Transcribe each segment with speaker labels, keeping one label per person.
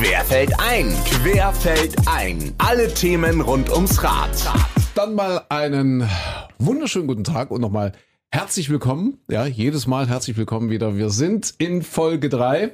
Speaker 1: Querfeld ein, Querfeld ein. Alle Themen rund ums Rad.
Speaker 2: Dann mal einen wunderschönen guten Tag und nochmal Herzlich willkommen, ja, jedes Mal herzlich willkommen wieder. Wir sind in Folge drei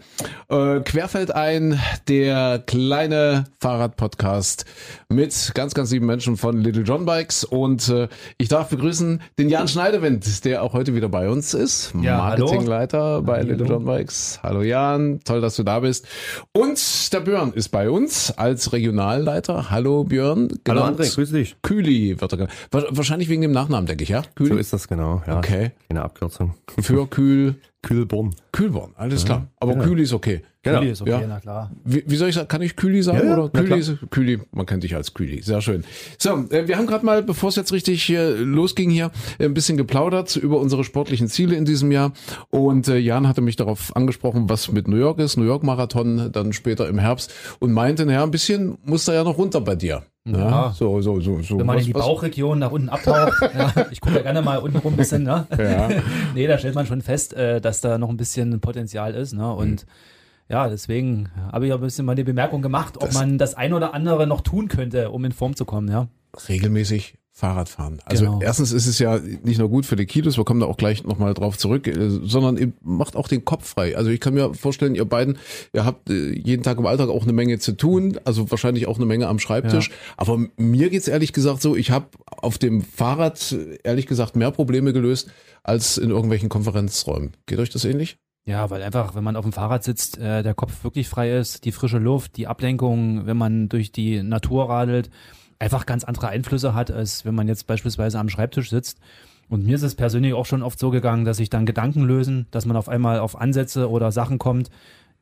Speaker 2: äh, Querfeld ein, der kleine Fahrradpodcast mit ganz, ganz lieben Menschen von Little John Bikes. Und äh, ich darf begrüßen den Jan Schneidewind, der auch heute wieder bei uns ist.
Speaker 3: Ja,
Speaker 2: Marketingleiter
Speaker 3: hallo.
Speaker 2: bei
Speaker 3: Hallo.
Speaker 2: Little John Bikes. Hallo Jan, toll, dass du da bist. Und der Björn ist bei uns als Regionalleiter. Hallo Björn.
Speaker 4: Hallo André, grüß dich.
Speaker 2: Kühli wird er genannt. Wahrscheinlich wegen dem Nachnamen, denke ich, ja? Kühli?
Speaker 4: So ist das genau. Ja.
Speaker 2: Okay.
Speaker 4: Keine Abkürzung.
Speaker 2: Für Kühl,
Speaker 4: Kühlborn.
Speaker 2: Kühlborn, alles klar. Aber
Speaker 4: genau.
Speaker 2: Kühli ist okay.
Speaker 4: Genau.
Speaker 3: Kühli ist okay,
Speaker 2: Ja.
Speaker 3: na klar.
Speaker 2: Wie, wie soll ich sagen? Kann ich Kühli sagen?
Speaker 4: Ja, ja,
Speaker 2: oder Kühli, ist, Kühli, man kennt dich als Kühli. Sehr schön. So, äh, wir haben gerade mal, bevor es jetzt richtig hier losging hier, ein bisschen geplaudert über unsere sportlichen Ziele in diesem Jahr. Und äh, Jan hatte mich darauf angesprochen, was mit New York ist, New York Marathon, dann später im Herbst und meinte, naja, ein bisschen muss da ja noch runter bei dir. Ja,
Speaker 3: Ja.
Speaker 2: so, so, so, so.
Speaker 3: Wenn man
Speaker 2: Was-
Speaker 3: in die
Speaker 2: was-
Speaker 3: Bauchregion nach unten abtaucht, ja, ich gucke ja gerne mal unten rum ein bisschen, ne?
Speaker 2: Ja.
Speaker 3: nee, da stellt man schon fest, äh, dass da noch ein bisschen Potenzial ist, ne? Und
Speaker 2: Mhm.
Speaker 3: ja, deswegen habe ich auch ein bisschen mal die Bemerkung gemacht, ob
Speaker 2: Das-
Speaker 3: man das ein oder andere noch tun könnte, um in Form zu kommen, ja.
Speaker 2: regelmäßig Fahrrad fahren. Also
Speaker 3: Genau.
Speaker 2: erstens ist es ja nicht nur gut für die Kilos, wir kommen da auch gleich nochmal drauf zurück, äh, sondern ihr macht auch den Kopf frei. Also ich kann mir vorstellen, ihr beiden, ihr habt äh, jeden Tag im Alltag auch eine Menge zu tun, also wahrscheinlich auch eine Menge am Schreibtisch. Aber mir geht's ehrlich gesagt so, ich habe auf dem Fahrrad ehrlich gesagt mehr Probleme gelöst als in irgendwelchen Konferenzräumen. Geht euch das ähnlich?
Speaker 3: Ja, weil einfach, wenn man auf dem Fahrrad sitzt, äh, der Kopf wirklich frei ist, die frische Luft, die Ablenkung, wenn man durch die Natur radelt, einfach ganz andere Einflüsse hat, als wenn man jetzt beispielsweise am Schreibtisch sitzt. Und mir ist es persönlich auch schon oft so gegangen, dass sich dann Gedanken lösen, dass man auf einmal auf Ansätze oder Sachen kommt,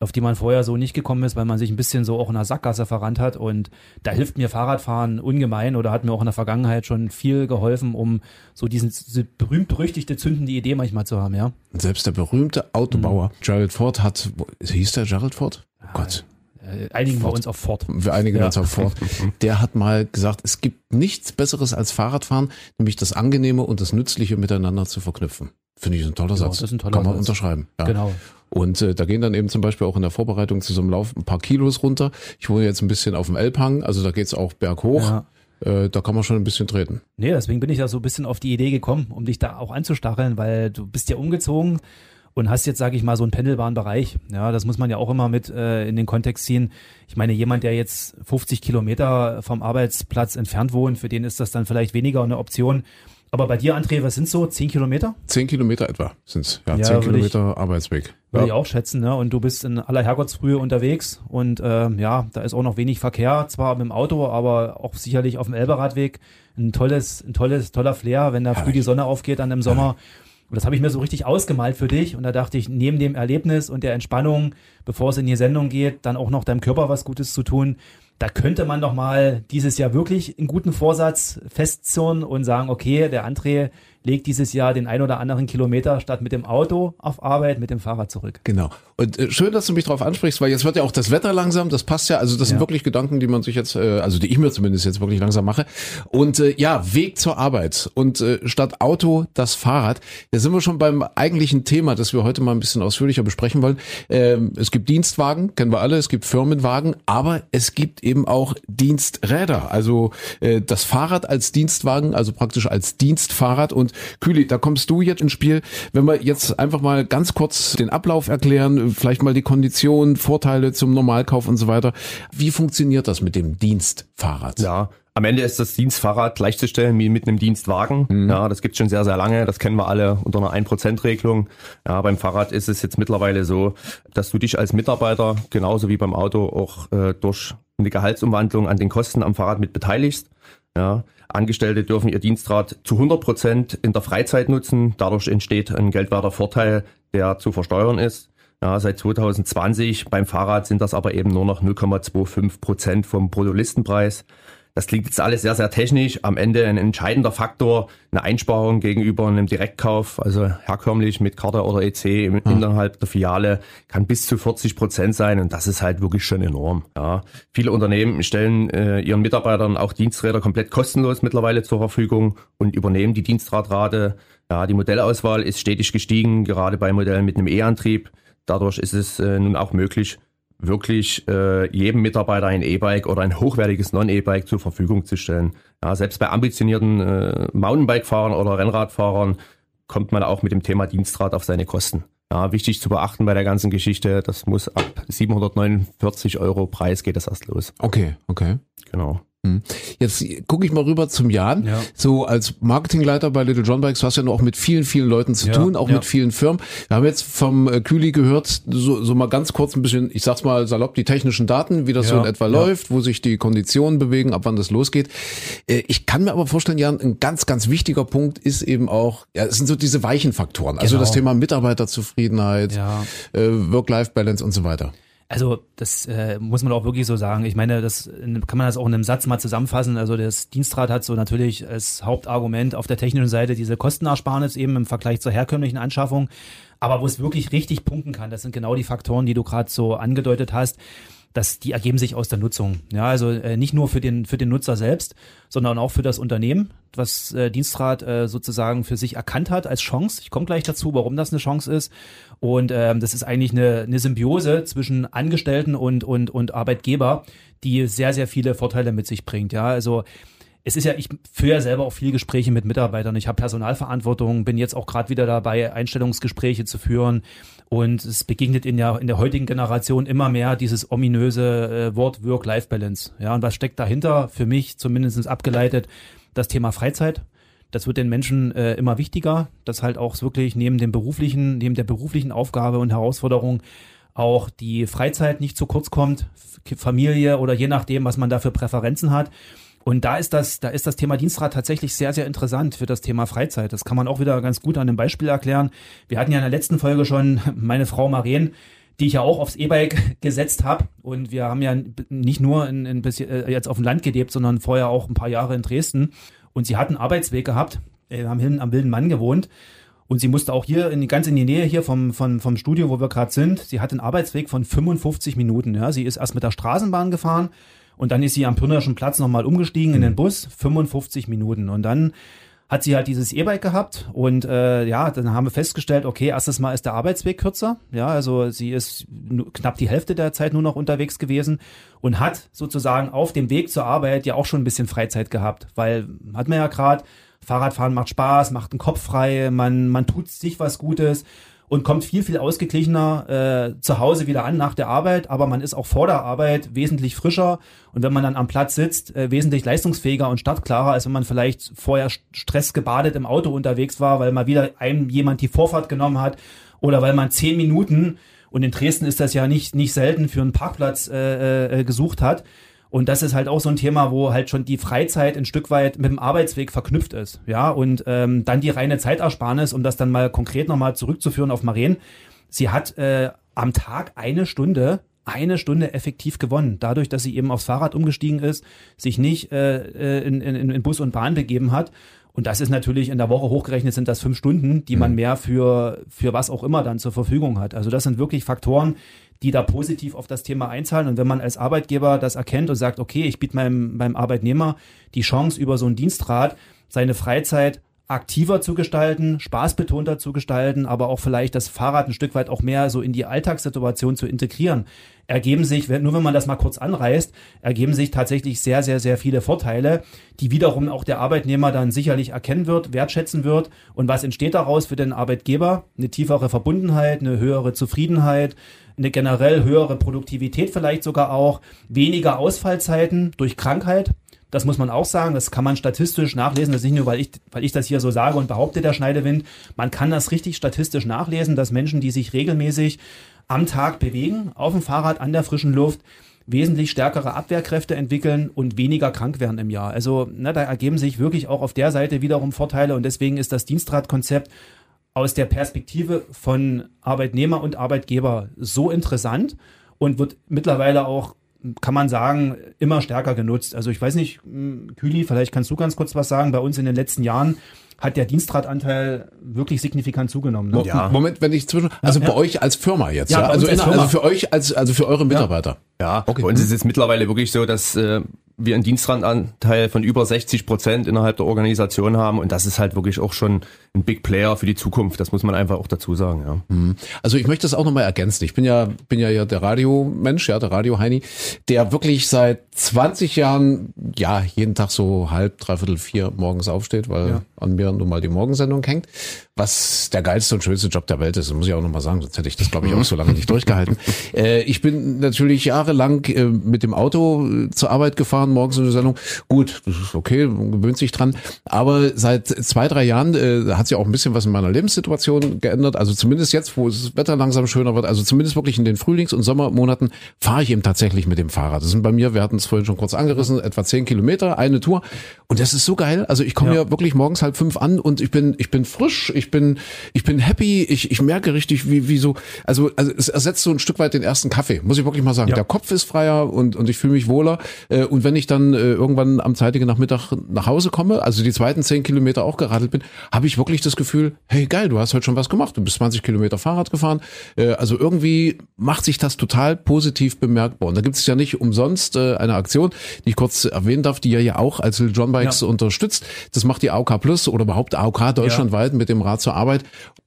Speaker 3: auf die man vorher so nicht gekommen ist, weil man sich ein bisschen so auch in der Sackgasse verrannt hat. Und da hilft mir Fahrradfahren ungemein oder hat mir auch in der Vergangenheit schon viel geholfen, um so diesen diese berühmt-berüchtigte zündende Idee manchmal zu haben, ja.
Speaker 2: Selbst der berühmte Autobauer Gerald Ford hat, hieß der Gerald Ford? Oh Gott.
Speaker 3: Äh, einigen wir
Speaker 2: Fort.
Speaker 3: uns auf Fort.
Speaker 2: wir einigen
Speaker 3: Ja.
Speaker 2: uns auf Ford, der hat mal gesagt, es gibt nichts Besseres als Fahrradfahren, nämlich das Angenehme und das Nützliche miteinander zu verknüpfen. Finde ich ein toller Satz.
Speaker 3: das ist ein toller
Speaker 2: Kann man
Speaker 3: Satz.
Speaker 2: unterschreiben. Ja.
Speaker 3: Genau.
Speaker 2: Und äh, da gehen dann eben zum Beispiel auch in der Vorbereitung zu so einem Lauf ein paar Kilos runter. Ich wohne jetzt ein bisschen auf dem Elbhang, also da geht's auch berghoch.
Speaker 3: Ja.
Speaker 2: Äh, da kann man schon ein bisschen treten.
Speaker 3: Nee, deswegen bin ich da so ein bisschen auf die Idee gekommen, um dich da auch anzustacheln, weil du bist ja umgezogen und hast jetzt, sage ich mal, so einen pendelbaren Bereich. Ja, das muss man ja auch immer mit äh, in den Kontext ziehen. Ich meine, jemand, der jetzt 50 Kilometer vom Arbeitsplatz entfernt wohnt, für den ist das dann vielleicht weniger eine Option. Aber bei dir, André, was sind so? 10 Kilometer?
Speaker 2: Zehn Kilometer etwa sind's. Ja,
Speaker 3: Ja,
Speaker 2: zehn
Speaker 3: würde ich-
Speaker 2: Kilometer Arbeitsweg.
Speaker 3: Würde
Speaker 2: Ja.
Speaker 3: ich auch schätzen, ne? Und du bist in aller Herrgottsfrühe unterwegs und ähm, ja, da ist auch noch wenig Verkehr, zwar mit dem Auto, aber auch sicherlich auf dem Elberadweg. Ein tolles, ein tolles, toller Flair, wenn da früh die Sonne aufgeht dann im Sommer. Und das habe ich mir so richtig ausgemalt für dich. Und da dachte ich, neben dem Erlebnis und der Entspannung, bevor es in die Sendung geht, dann auch noch deinem Körper was Gutes zu tun. Da könnte man doch mal dieses Jahr wirklich einen guten Vorsatz festzurren und sagen, okay, der André legt dieses Jahr den ein oder anderen Kilometer statt mit dem Auto auf Arbeit mit dem Fahrrad zurück.
Speaker 2: Genau. Und äh, schön, dass du mich darauf ansprichst, weil jetzt wird ja auch das Wetter langsam, das passt ja, also das sind
Speaker 3: Ja.
Speaker 2: wirklich Gedanken, die man sich jetzt, äh, also die ich mir zumindest jetzt wirklich langsam mache. Und äh, ja, Weg zur Arbeit und äh, statt Auto das Fahrrad. Da sind wir schon beim eigentlichen Thema, das wir heute mal ein bisschen ausführlicher besprechen wollen. Ähm, es gibt Dienstwagen, kennen wir alle, es gibt Firmenwagen, aber es gibt eben auch Diensträder. Also äh, das Fahrrad als Dienstwagen, also praktisch als Dienstfahrrad. Und Kühli, da kommst du jetzt ins Spiel. Wenn wir jetzt einfach mal ganz kurz den Ablauf erklären, vielleicht mal die Konditionen, Vorteile zum Normalkauf und so weiter. Wie funktioniert das mit dem Dienstfahrrad?
Speaker 4: Ja, am Ende ist das Dienstfahrrad gleichzustellen wie mit einem Dienstwagen. Ja, das gibt's schon sehr, sehr lange. Das kennen wir alle unter einer 1%-Regelung. Ja, beim Fahrrad ist es jetzt mittlerweile so, dass du dich als Mitarbeiter genauso wie beim Auto auch äh, durch eine Gehaltsumwandlung an den Kosten am Fahrrad mit beteiligst. Ja, Angestellte dürfen ihr Dienstrad zu 100 Prozent in der Freizeit nutzen. Dadurch entsteht ein geldwerter Vorteil, der zu versteuern ist. Ja, seit 2020 beim Fahrrad sind das aber eben nur noch 0,25 Prozent vom Bruttolistenpreis. Das klingt jetzt alles sehr, sehr technisch. Am Ende ein entscheidender Faktor, eine Einsparung gegenüber einem Direktkauf, also herkömmlich mit Karte oder EC im- innerhalb der Filiale, kann bis zu 40 Prozent sein und das ist halt wirklich schon enorm. Ja, viele Unternehmen stellen äh, ihren Mitarbeitern auch Diensträder komplett kostenlos mittlerweile zur Verfügung und übernehmen die Dienstradrate. Ja, die Modellauswahl ist stetig gestiegen, gerade bei Modellen mit einem E-Antrieb. Dadurch ist es äh, nun auch möglich, wirklich äh, jedem Mitarbeiter ein E-Bike oder ein hochwertiges Non-E-Bike zur Verfügung zu stellen. Ja, selbst bei ambitionierten äh, Mountainbike-Fahrern oder Rennradfahrern kommt man auch mit dem Thema Dienstrad auf seine Kosten. Ja, wichtig zu beachten bei der ganzen Geschichte, das muss ab 749 Euro Preis geht das erst los.
Speaker 2: Okay, okay.
Speaker 4: Genau.
Speaker 2: Hm. Jetzt gucke ich mal rüber zum Jan.
Speaker 3: Ja.
Speaker 2: So als Marketingleiter bei Little John Bikes, du hast ja noch mit vielen, vielen Leuten zu
Speaker 3: Ja,
Speaker 2: tun, auch
Speaker 3: ja.
Speaker 2: mit vielen Firmen. Wir haben jetzt vom äh, Kühli gehört, so, so mal ganz kurz ein bisschen, ich sag's mal salopp, die technischen Daten, wie das so in etwa läuft, wo sich die Konditionen bewegen, ab wann das losgeht. Äh, Ich kann mir aber vorstellen, Jan, ein ganz, ganz wichtiger Punkt ist eben auch, ja, es sind so diese weichen Faktoren. Also
Speaker 3: Genau.
Speaker 2: das Thema Mitarbeiterzufriedenheit, äh, Work-Life-Balance und so weiter.
Speaker 3: Also das äh, muss man auch wirklich so sagen. Ich meine, das kann man das auch in einem Satz mal zusammenfassen. Also das Dienstrad hat so natürlich als Hauptargument auf der technischen Seite diese Kostenersparnis eben im Vergleich zur herkömmlichen Anschaffung. Aber wo es wirklich richtig punkten kann, das sind genau die Faktoren, die du gerade so angedeutet hast. Das, die ergeben sich aus der Nutzung. Ja, also äh, nicht nur für den für den Nutzer selbst, sondern auch für das Unternehmen, was äh, Dienstrad äh, sozusagen für sich erkannt hat als Chance. Ich komme gleich dazu, warum das eine Chance ist. Und ähm, das ist eigentlich eine, eine Symbiose zwischen Angestellten und und und Arbeitgeber, die sehr sehr viele Vorteile mit sich bringt. Ja, also es ist ja, ich führe ja selber auch viele Gespräche mit Mitarbeitern. Ich habe Personalverantwortung, bin jetzt auch gerade wieder dabei, Einstellungsgespräche zu führen. Und es begegnet in der, in der heutigen Generation immer mehr dieses ominöse äh, Wort Work-Life-Balance. Ja, und was steckt dahinter? Für mich zumindest abgeleitet das Thema Freizeit. Das wird den Menschen äh, immer wichtiger, dass halt auch wirklich neben dem beruflichen, neben der beruflichen Aufgabe und Herausforderung auch die Freizeit nicht zu kurz kommt, Familie oder je nachdem, was man da für Präferenzen hat. Und da ist das, da ist das Thema Dienstrat tatsächlich sehr, sehr interessant für das Thema Freizeit. Das kann man auch wieder ganz gut an einem Beispiel erklären. Wir hatten ja in der letzten Folge schon meine Frau Maren, die ich ja auch aufs E-Bike gesetzt habe. Und wir haben ja nicht nur in, in bisschen, äh, jetzt auf dem Land gelebt, sondern vorher auch ein paar Jahre in Dresden. Und sie hat einen Arbeitsweg gehabt. äh, Wir haben hinten am Wilden Mann gewohnt. Und sie musste auch hier in ganz in die Nähe hier vom, vom, vom Studio, wo wir gerade sind. Sie hat einen Arbeitsweg von 55 Minuten. Ja, sie ist erst mit der Straßenbahn gefahren und dann ist sie am Pirnerschen Platz nochmal umgestiegen in den Bus. 55 Minuten. Und dann hat sie halt dieses E-Bike gehabt und äh, ja, dann haben wir festgestellt, okay, erstes Mal ist der Arbeitsweg kürzer, ja, also sie ist knapp die Hälfte der Zeit nur noch unterwegs gewesen und hat sozusagen auf dem Weg zur Arbeit ja auch schon ein bisschen Freizeit gehabt, weil hat man ja gerade, Fahrradfahren macht Spaß, macht den Kopf frei, man, man tut sich was Gutes und kommt viel, viel ausgeglichener äh, zu Hause wieder an nach der Arbeit, aber man ist auch vor der Arbeit wesentlich frischer und wenn man dann am Platz sitzt, äh, wesentlich leistungsfähiger und startklarer, als wenn man vielleicht vorher st- stressgebadet im Auto unterwegs war, weil mal wieder einem jemand die Vorfahrt genommen hat oder weil man zehn Minuten und in Dresden ist das ja nicht, nicht selten für einen Parkplatz äh, äh, gesucht hat. Und das ist halt auch so ein Thema, wo halt schon die Freizeit ein Stück weit mit dem Arbeitsweg verknüpft ist. Ja, und ähm, dann die reine Zeitersparnis, um das dann mal konkret nochmal zurückzuführen auf Maren. Sie hat äh, am Tag eine Stunde, eine Stunde effektiv gewonnen. Dadurch, dass sie eben aufs Fahrrad umgestiegen ist, sich nicht äh, äh, in, in, in Bus und Bahn begeben hat. Und das ist natürlich in der Woche hochgerechnet sind das fünf Stunden, die man mehr für, für was auch immer dann zur Verfügung hat. Also das sind wirklich Faktoren, die da positiv auf das Thema einzahlen. Und wenn man als Arbeitgeber das erkennt und sagt, okay, ich biete meinem, meinem Arbeitnehmer die Chance, über so einen Dienstrat seine Freizeit aktiver zu gestalten, spaßbetonter zu gestalten, aber auch vielleicht das Fahrrad ein Stück weit auch mehr so in die Alltagssituation zu integrieren, ergeben sich, nur wenn man das mal kurz anreißt, ergeben sich tatsächlich sehr, sehr, sehr viele Vorteile, die wiederum auch der Arbeitnehmer dann sicherlich erkennen wird, wertschätzen wird. Und was entsteht daraus für den Arbeitgeber? Eine tiefere Verbundenheit, eine höhere Zufriedenheit, eine generell höhere Produktivität vielleicht sogar auch, weniger Ausfallzeiten durch Krankheit. Das muss man auch sagen, das kann man statistisch nachlesen. Das ist nicht nur, weil ich, weil ich das hier so sage und behaupte, der Schneidewind. Man kann das richtig statistisch nachlesen, dass Menschen, die sich regelmäßig am Tag bewegen, auf dem Fahrrad, an der frischen Luft, wesentlich stärkere Abwehrkräfte entwickeln und weniger krank werden im Jahr. Also ne, da ergeben sich wirklich auch auf der Seite wiederum Vorteile und deswegen ist das Dienstradkonzept aus der Perspektive von Arbeitnehmer und Arbeitgeber so interessant und wird mittlerweile auch, kann man sagen, immer stärker genutzt. Also ich weiß nicht, mh, Küli, vielleicht kannst du ganz kurz was sagen. Bei uns in den letzten Jahren hat der Dienstradanteil wirklich signifikant zugenommen. Ne?
Speaker 4: Ja.
Speaker 2: Moment, wenn ich zwischen, also
Speaker 3: Ja,
Speaker 2: bei
Speaker 3: ja.
Speaker 2: euch als Firma jetzt, ja,
Speaker 3: Ja,
Speaker 2: also, inner- also
Speaker 3: Firma.
Speaker 2: für euch als, also für eure Mitarbeiter.
Speaker 4: Ja,
Speaker 2: Okay.
Speaker 4: bei uns ist es mittlerweile wirklich so, dass äh, wir einen Dienstrandanteil von über 60 Prozent innerhalb der Organisation haben und das ist halt wirklich auch schon ein Big Player für die Zukunft. Das muss man einfach auch dazu sagen. Ja.
Speaker 2: Mhm. Also ich möchte das auch nochmal ergänzen. Ich bin ja bin ja, ja der Radiomensch, ja der Radio Heini, der wirklich seit 20 Jahren ja jeden Tag so halb dreiviertel vier morgens aufsteht, weil ja. an mir nun mal die Morgensendung hängt. Was der geilste und schönste Job der Welt ist, muss ich auch nochmal sagen. Sonst hätte ich das glaube ich auch so lange nicht durchgehalten. Äh, ich bin natürlich jahrelang äh, mit dem Auto äh, zur Arbeit gefahren morgens in der Sendung. Gut, das ist okay, man gewöhnt sich dran. Aber seit zwei drei Jahren äh, hat sich auch ein bisschen was in meiner Lebenssituation geändert. Also zumindest jetzt, wo das Wetter langsam schöner wird, also zumindest wirklich in den Frühlings- und Sommermonaten fahre ich eben tatsächlich mit dem Fahrrad. Das sind bei mir, wir hatten es vorhin schon kurz angerissen, etwa zehn Kilometer, eine Tour. Und das ist so geil. Also ich komme ja. ja wirklich morgens halb fünf an und ich bin, ich bin frisch, ich bin, ich bin happy, ich, ich merke richtig, wie, wie so, also, also es ersetzt so ein Stück weit den ersten Kaffee, muss ich wirklich mal sagen. Ja. Der Kopf ist freier und, und ich fühle mich wohler. Äh, und wenn ich dann äh, irgendwann am zeitigen Nachmittag nach Hause komme, also die zweiten zehn Kilometer auch geradelt bin, habe ich wirklich das Gefühl, hey geil, du hast heute schon was gemacht. Du bist 20 Kilometer Fahrrad gefahren. Äh, also irgendwie macht sich das total positiv bemerkbar. Und da gibt es ja nicht umsonst eine Aktion, die ich kurz erwähnen darf, die ja ja auch als John Bikes ja. unterstützt. Das macht die AOK Plus oder überhaupt AOK deutschlandweit ja. mit dem Rad zur Arbeit.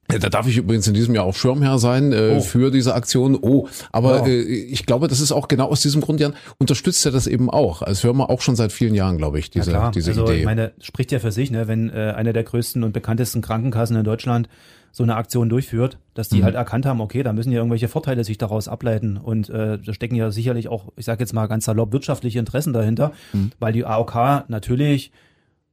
Speaker 2: Da darf ich übrigens in diesem Jahr auch Schirmherr sein äh, oh. für diese Aktion. Oh, aber ja. äh, ich glaube, das ist auch genau aus diesem Grund, Jan, unterstützt er das eben auch als Firma auch schon seit vielen Jahren, glaube ich, diese, ja, diese
Speaker 3: also,
Speaker 2: Idee.
Speaker 3: Ich meine, spricht ja für sich, ne, wenn äh, eine der größten und bekanntesten Krankenkassen in Deutschland so eine Aktion durchführt, dass die mhm. halt erkannt haben, okay, da müssen ja irgendwelche Vorteile sich daraus ableiten und äh, da stecken ja sicherlich auch, ich sage jetzt mal ganz salopp, wirtschaftliche Interessen dahinter, mhm. weil die AOK natürlich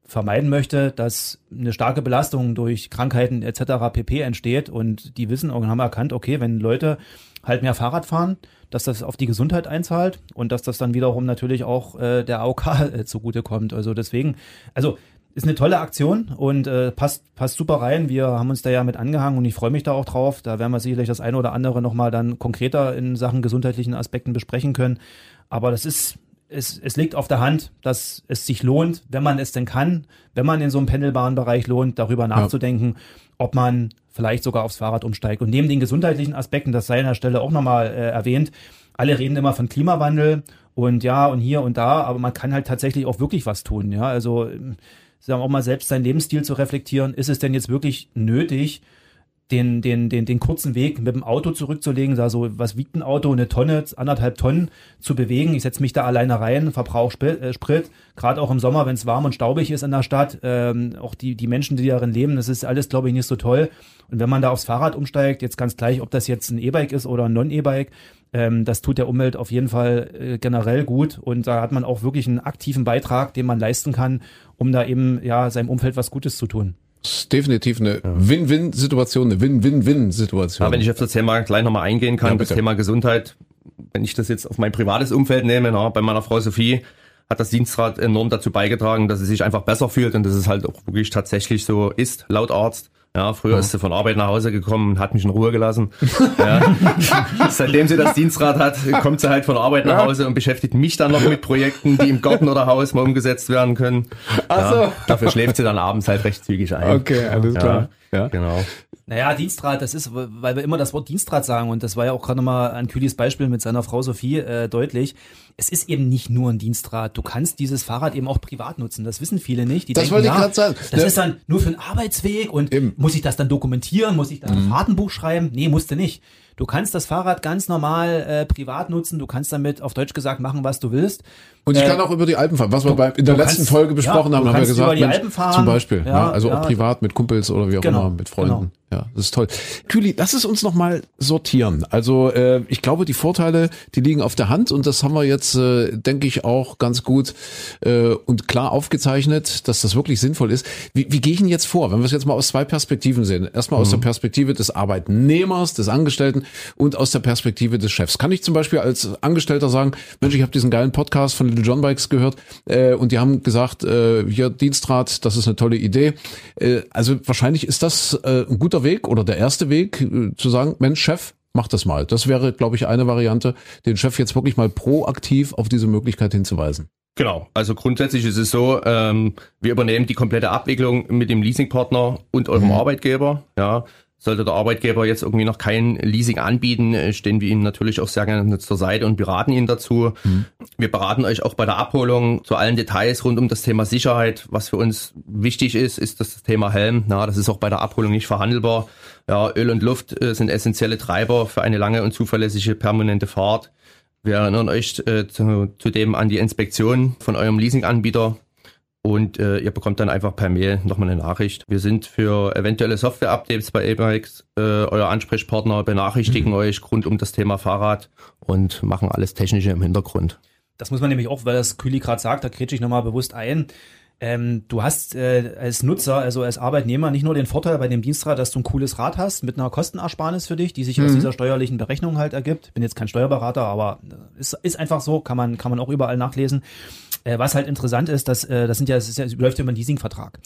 Speaker 3: vermeiden möchte, dass eine starke Belastung durch Krankheiten etc. pp entsteht und die wissen und haben erkannt, okay, wenn Leute halt mehr Fahrrad fahren, dass das auf die Gesundheit einzahlt und dass das dann wiederum natürlich auch äh, der AOK äh, zugutekommt. Also deswegen, also ist eine tolle Aktion und äh, passt, passt super rein. Wir haben uns da ja mit angehangen und ich freue mich da auch drauf. Da werden wir sicherlich das eine oder andere nochmal dann konkreter in Sachen gesundheitlichen Aspekten besprechen können. Aber das ist es, es liegt auf der Hand, dass es sich lohnt, wenn man es denn kann, wenn man in so einem pendelbaren Bereich lohnt, darüber nachzudenken, ja. ob man vielleicht sogar aufs Fahrrad umsteigt. Und neben den gesundheitlichen Aspekten, das sei an der Stelle auch nochmal äh, erwähnt, alle reden immer von Klimawandel und ja und hier und da, aber man kann halt tatsächlich auch wirklich was tun. Ja, also sagen wir auch mal selbst seinen Lebensstil zu reflektieren. Ist es denn jetzt wirklich nötig, den, den, den, den kurzen Weg mit dem Auto zurückzulegen, da so, was wiegt ein Auto, eine Tonne, anderthalb Tonnen zu bewegen. Ich setze mich da alleine rein, verbrauche Sprit, äh, Sprit gerade auch im Sommer, wenn es warm und staubig ist in der Stadt. Ähm, auch die, die Menschen, die darin leben, das ist alles, glaube ich, nicht so toll. Und wenn man da aufs Fahrrad umsteigt, jetzt ganz gleich, ob das jetzt ein E-Bike ist oder ein Non-E-Bike, ähm, das tut der Umwelt auf jeden Fall äh, generell gut. Und da hat man auch wirklich einen aktiven Beitrag, den man leisten kann, um da eben ja seinem Umfeld was Gutes zu tun
Speaker 2: ist definitiv eine Win-Win-Situation, eine Win-Win-Win-Situation.
Speaker 4: Ja, wenn ich auf das Thema gleich nochmal eingehen kann, ja, das Thema Gesundheit, wenn ich das jetzt auf mein privates Umfeld nehme, na, bei meiner Frau Sophie, hat das Dienstrat enorm dazu beigetragen, dass sie sich einfach besser fühlt und dass es halt auch wirklich tatsächlich so ist, laut Arzt. Ja, früher ist sie von Arbeit nach Hause gekommen und hat mich in Ruhe gelassen. Ja. Seitdem sie das Dienstrad hat, kommt sie halt von Arbeit nach Hause und beschäftigt mich dann noch mit Projekten, die im Garten oder Haus mal umgesetzt werden können. Ach so. Ja, dafür schläft sie dann abends halt recht zügig ein.
Speaker 2: Okay, alles klar.
Speaker 4: Ja, genau.
Speaker 3: Naja, Dienstrat, das ist, weil wir immer das Wort Dienstrat sagen und das war ja auch gerade mal ein Kühlis Beispiel mit seiner Frau Sophie äh, deutlich. Es ist eben nicht nur ein Dienstrat. Du kannst dieses Fahrrad eben auch privat nutzen. Das wissen viele nicht. Die
Speaker 2: das denken, wollte ich gerade sagen.
Speaker 3: Das ja. ist dann nur für einen Arbeitsweg und eben. muss ich das dann dokumentieren? Muss ich da ein mhm. Fahrtenbuch schreiben? Nee, musste nicht. Du kannst das Fahrrad ganz normal äh, privat nutzen. Du kannst damit auf Deutsch gesagt machen, was du willst.
Speaker 2: Und ich äh, kann auch über die Alpen fahren. Was wir bei, in der letzten kannst, Folge besprochen ja, haben, haben wir gesagt, über
Speaker 3: die Mensch, Alpen fahren.
Speaker 2: zum Beispiel. Ja, ja also auch privat mit Kumpels oder wie auch genau, immer, mit Freunden. Genau. Ja, das ist toll. Kühli, lass es uns nochmal sortieren. Also äh, ich glaube, die Vorteile, die liegen auf der Hand und das haben wir jetzt, äh, denke ich, auch ganz gut äh, und klar aufgezeichnet, dass das wirklich sinnvoll ist. Wie, wie gehe ich denn jetzt vor, wenn wir es jetzt mal aus zwei Perspektiven sehen? Erstmal aus mhm. der Perspektive des Arbeitnehmers, des Angestellten und aus der Perspektive des Chefs. Kann ich zum Beispiel als Angestellter sagen, Mensch, ich habe diesen geilen Podcast von Little John Bikes gehört äh, und die haben gesagt, äh, hier Dienstrat, das ist eine tolle Idee. Äh, also wahrscheinlich ist das äh, ein guter Weg oder der erste Weg, äh, zu sagen, Mensch, Chef, mach das mal. Das wäre, glaube ich, eine Variante, den Chef jetzt wirklich mal proaktiv auf diese Möglichkeit hinzuweisen.
Speaker 4: Genau, also grundsätzlich ist es so, ähm, wir übernehmen die komplette Abwicklung mit dem Leasingpartner und eurem mhm. Arbeitgeber. Ja, Sollte der Arbeitgeber jetzt irgendwie noch kein Leasing anbieten, äh, stehen wir Ihnen natürlich auch sehr gerne zur Seite und beraten Ihnen dazu. Mhm. Wir beraten euch auch bei der Abholung zu allen Details rund um das Thema Sicherheit. Was für uns wichtig ist, ist das Thema Helm. Na, das ist auch bei der Abholung nicht verhandelbar. Ja, Öl und Luft äh, sind essentielle Treiber für eine lange und zuverlässige permanente Fahrt. Wir erinnern euch äh, zu, zudem an die Inspektion von eurem Leasinganbieter und äh, ihr bekommt dann einfach per Mail nochmal eine Nachricht. Wir sind für eventuelle Software-Updates bei E-Bikes äh, euer Ansprechpartner, benachrichtigen mhm. euch rund um das Thema Fahrrad und machen alles Technische im Hintergrund.
Speaker 3: Das muss man nämlich auch, weil das Kühli gerade sagt, da kretsche ich nochmal bewusst ein. Ähm, du hast äh, als Nutzer, also als Arbeitnehmer, nicht nur den Vorteil bei dem Dienstrad, dass du ein cooles Rad hast mit einer Kostenersparnis für dich, die sich mhm. aus dieser steuerlichen Berechnung halt ergibt. Bin jetzt kein Steuerberater, aber ist, ist einfach so, kann man, kann man auch überall nachlesen. Äh, was halt interessant ist, dass äh, das sind ja, das, ist ja, das läuft ja über einen Leasingvertrag.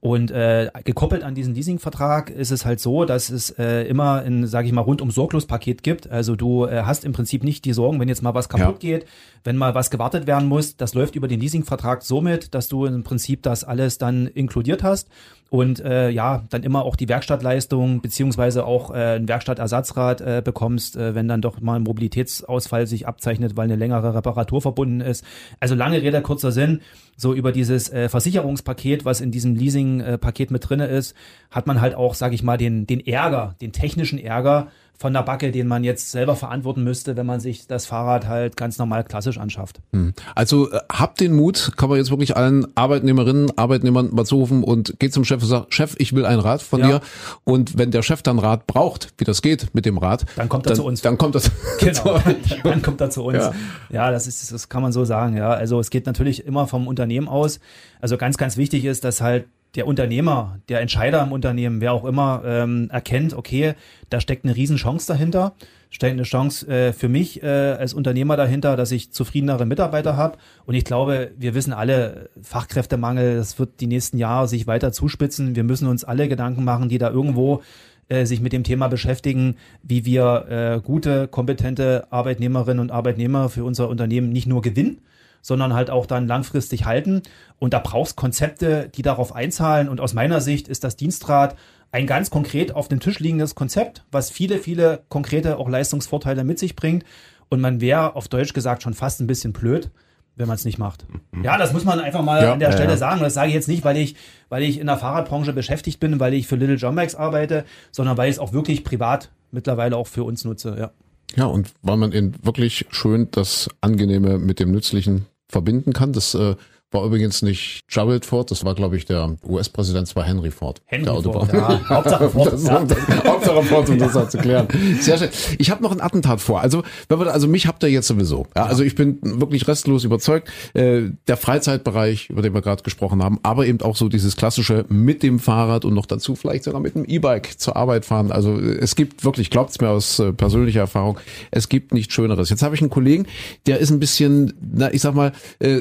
Speaker 3: Und äh, gekoppelt an diesen Leasingvertrag ist es halt so, dass es äh, immer ein, sage ich mal, rundum sorglos Paket gibt. Also du äh, hast im Prinzip nicht die Sorgen, wenn jetzt mal was kaputt ja. geht, wenn mal was gewartet werden muss. Das läuft über den Leasingvertrag somit, dass du im Prinzip das alles dann inkludiert hast und äh, ja, dann immer auch die Werkstattleistung beziehungsweise auch äh, ein Werkstattersatzrad äh, bekommst, äh, wenn dann doch mal ein Mobilitätsausfall sich abzeichnet, weil eine längere Reparatur verbunden ist. Also lange Rede, kurzer Sinn, so über dieses äh, Versicherungspaket, was in diesem Leasing-Paket mit drinne ist, hat man halt auch, sage ich mal, den, den Ärger, den technischen Ärger, von der Backe, den man jetzt selber verantworten müsste, wenn man sich das Fahrrad halt ganz normal klassisch anschafft.
Speaker 2: Hm. Also äh, habt den Mut, kann man jetzt wirklich allen Arbeitnehmerinnen, Arbeitnehmern mal zurufen und geht zum Chef und sagt, Chef, ich will ein Rad von ja. dir. Und wenn der Chef dann Rad braucht, wie das geht mit dem Rad,
Speaker 3: dann kommt er
Speaker 2: dann,
Speaker 3: zu uns.
Speaker 2: Dann kommt das.
Speaker 3: Genau, dann kommt er zu uns. Ja. ja, das ist, das kann man so sagen. Ja, also es geht natürlich immer vom Unternehmen aus. Also ganz, ganz wichtig ist, dass halt der Unternehmer, der Entscheider im Unternehmen, wer auch immer, ähm, erkennt, okay, da steckt eine Riesenchance dahinter, steckt eine Chance äh, für mich äh, als Unternehmer dahinter, dass ich zufriedenere Mitarbeiter habe. Und ich glaube, wir wissen alle, Fachkräftemangel, das wird die nächsten Jahre sich weiter zuspitzen. Wir müssen uns alle Gedanken machen, die da irgendwo äh, sich mit dem Thema beschäftigen, wie wir äh, gute, kompetente Arbeitnehmerinnen und Arbeitnehmer für unser Unternehmen nicht nur gewinnen, sondern halt auch dann langfristig halten. Und da brauchst Konzepte, die darauf einzahlen. Und aus meiner Sicht ist das Dienstrad ein ganz konkret auf dem Tisch liegendes Konzept, was viele, viele konkrete auch Leistungsvorteile mit sich bringt. Und man wäre auf Deutsch gesagt schon fast ein bisschen blöd, wenn man es nicht macht. Ja, das muss man einfach mal ja, an der ja, Stelle ja. sagen. Das sage ich jetzt nicht, weil ich, weil ich in der Fahrradbranche beschäftigt bin, weil ich für Little John Bikes arbeite, sondern weil ich es auch wirklich privat mittlerweile auch für uns nutze. Ja.
Speaker 2: Ja, und weil man eben wirklich schön das Angenehme mit dem Nützlichen verbinden kann. Das äh, war übrigens nicht Gerald Ford, das war, glaube ich, der US-Präsident, das war Henry Ford.
Speaker 3: Henry der Ford, ja. Hauptsache Ford. Das, ja.
Speaker 2: Hauptsache Ford, um das halt zu klären. Sehr schön. Ich habe noch ein Attentat vor. Also, wenn wir, also mich habt ihr jetzt sowieso. Ja, also ich bin wirklich restlos überzeugt. Äh, der Freizeitbereich, über den wir gerade gesprochen haben, aber eben auch so dieses klassische mit dem Fahrrad und noch dazu vielleicht sogar mit dem E-Bike zur Arbeit fahren. Also es gibt wirklich, glaubt's mir aus äh, persönlicher Erfahrung, es gibt nichts Schöneres. Jetzt habe ich einen Kollegen, der ist ein bisschen, na, ich sag mal, äh,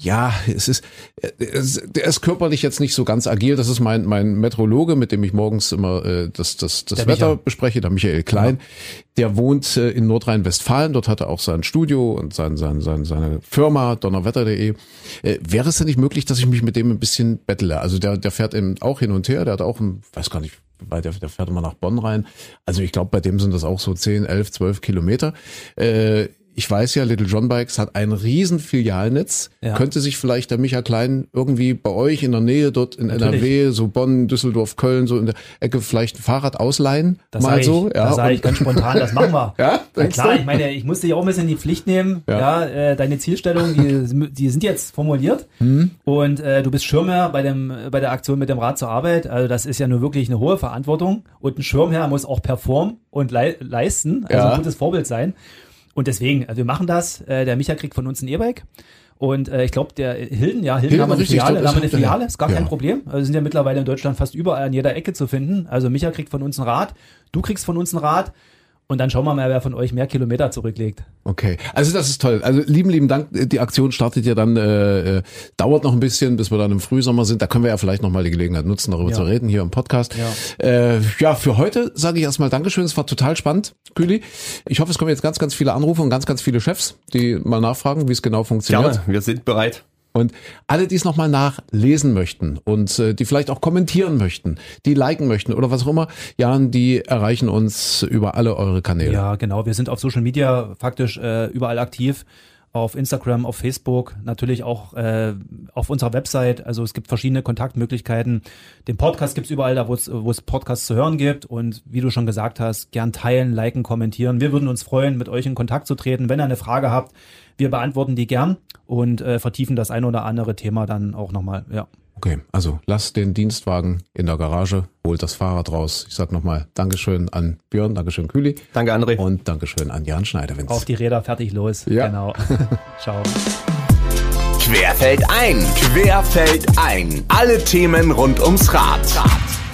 Speaker 2: ja, es ist, der ist körperlich jetzt nicht so ganz agil. Das ist mein, mein Meteorologe, mit dem ich morgens immer äh, das, das, das Wetter Michael. bespreche, der Michael Klein. Ja. Der wohnt äh, in Nordrhein-Westfalen. Dort hat er auch sein Studio und sein, sein, sein, seine Firma donnerwetter.de. Äh, wäre es denn nicht möglich, dass ich mich mit dem ein bisschen bettle? Also der, der fährt eben auch hin und her. Der hat auch, ein, weiß gar nicht, weil der, der fährt immer nach Bonn rein. Also ich glaube, bei dem sind das auch so 10, 11, 12 Kilometer. Äh, ich weiß ja, Little John Bikes hat ein riesen Filialnetz. Ja. Könnte sich vielleicht der Micha Klein irgendwie bei euch in der Nähe dort in Natürlich. NRW, so Bonn, Düsseldorf, Köln, so in der Ecke vielleicht ein Fahrrad ausleihen?
Speaker 3: Das mal so. Ich, ja, das sage ich ganz spontan, das machen wir.
Speaker 2: ja,
Speaker 3: Na klar, du? ich meine, ich muss dich auch ein bisschen in die Pflicht nehmen. Ja, ja äh, deine Zielstellungen, die, die sind jetzt formuliert. Hm. Und äh, du bist Schirmherr bei dem bei der Aktion mit dem Rad zur Arbeit. Also das ist ja nur wirklich eine hohe Verantwortung. Und ein Schirmherr muss auch performen und le leisten, also ja. ein gutes Vorbild sein. Und deswegen, also wir machen das. Äh, der Micha kriegt von uns ein E-Bike. Und äh, ich glaube, der Hilden, ja, Hilden, Hilden haben wir eine Filiale, haben eine Filiale, ist gar ja. kein Problem. Also sind ja mittlerweile in Deutschland fast überall an jeder Ecke zu finden. Also Micha kriegt von uns ein Rad, du kriegst von uns ein Rad. Und dann schauen wir mal, wer von euch mehr Kilometer zurücklegt.
Speaker 2: Okay, also das ist toll. Also lieben, lieben Dank. Die Aktion startet ja dann, äh, äh, dauert noch ein bisschen, bis wir dann im Frühsommer sind. Da können wir ja vielleicht nochmal die Gelegenheit nutzen, darüber ja. zu reden hier im Podcast. Ja, äh, ja für heute sage ich erstmal Dankeschön. Es war total spannend, Küli. Ich hoffe, es kommen jetzt ganz, ganz viele Anrufe und ganz, ganz viele Chefs, die mal nachfragen, wie es genau funktioniert.
Speaker 4: Gerne, wir sind bereit.
Speaker 2: Und alle, die es nochmal nachlesen möchten und äh, die vielleicht auch kommentieren möchten, die liken möchten oder was auch immer, Jan, die erreichen uns über alle eure Kanäle.
Speaker 3: Ja, genau. Wir sind auf Social Media faktisch äh, überall aktiv auf Instagram, auf Facebook, natürlich auch äh, auf unserer Website. Also es gibt verschiedene Kontaktmöglichkeiten. Den Podcast gibt's überall da, wo es Podcasts zu hören gibt. Und wie du schon gesagt hast, gern teilen, liken, kommentieren. Wir würden uns freuen, mit euch in Kontakt zu treten. Wenn ihr eine Frage habt, wir beantworten die gern und äh, vertiefen das ein oder andere Thema dann auch nochmal. Ja.
Speaker 2: Okay, also lasst den Dienstwagen in der Garage, holt das Fahrrad raus. Ich sag nochmal Dankeschön an Björn, Dankeschön Kühli.
Speaker 4: Danke, André.
Speaker 2: Und Dankeschön an Jan Schneider.
Speaker 3: Auf die Räder fertig los.
Speaker 2: Ja.
Speaker 3: Genau. Ciao.
Speaker 1: Querfeld ein, Querfeld ein. Alle Themen rund ums Rad. Rad.